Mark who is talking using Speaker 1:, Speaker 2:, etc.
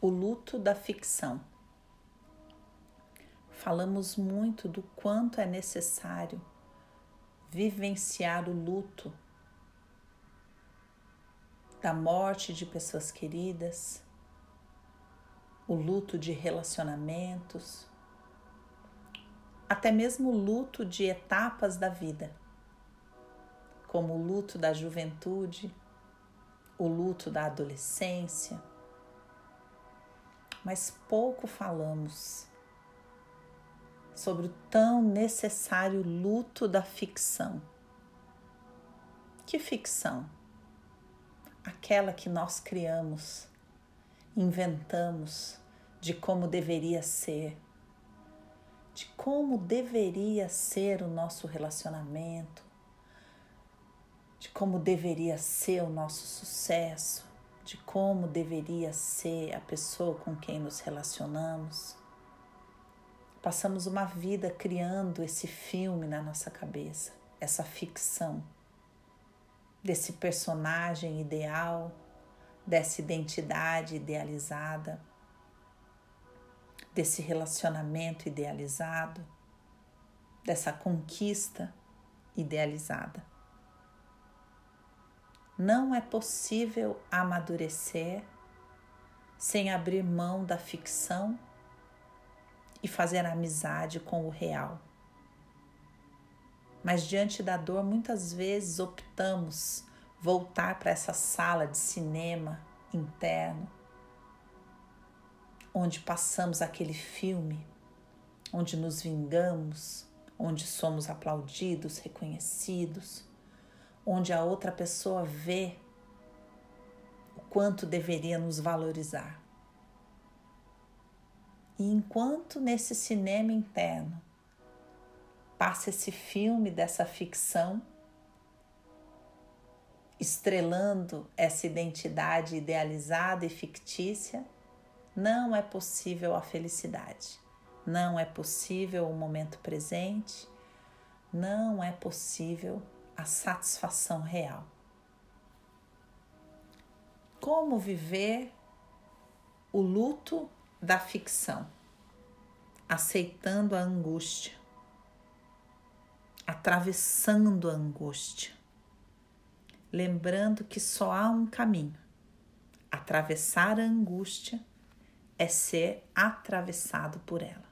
Speaker 1: o luto da ficção. Falamos muito do quanto é necessário vivenciar o luto da morte de pessoas queridas, o luto de relacionamentos, até mesmo o luto de etapas da vida, como o luto da juventude, o luto da adolescência mas pouco falamos sobre o tão necessário luto da ficção. Que ficção? Aquela que nós criamos, inventamos de como deveria ser, de como deveria ser o nosso relacionamento, de como deveria ser o nosso sucesso, de como deveria ser a pessoa com quem nos relacionamos. Passamos uma vida criando esse filme na nossa cabeça, essa ficção desse personagem ideal, dessa identidade idealizada, desse relacionamento idealizado, dessa conquista idealizada. Não é possível amadurecer sem abrir mão da ficção e fazer amizade com o real. Mas diante da dor, muitas vezes optamos voltar para essa sala de cinema interno, onde passamos aquele filme, onde nos vingamos, onde somos aplaudidos, reconhecidos onde a outra pessoa vê o quanto deveria nos valorizar. E enquanto nesse cinema interno passa esse filme dessa ficção, estrelando essa identidade idealizada e fictícia, não é possível a felicidade, não é possível o momento presente, não é possível a satisfação real. Como viver o luto da ficção, aceitando a angústia, atravessando a angústia, lembrando que só há um caminho. Atravessar a angústia é ser atravessado por ela.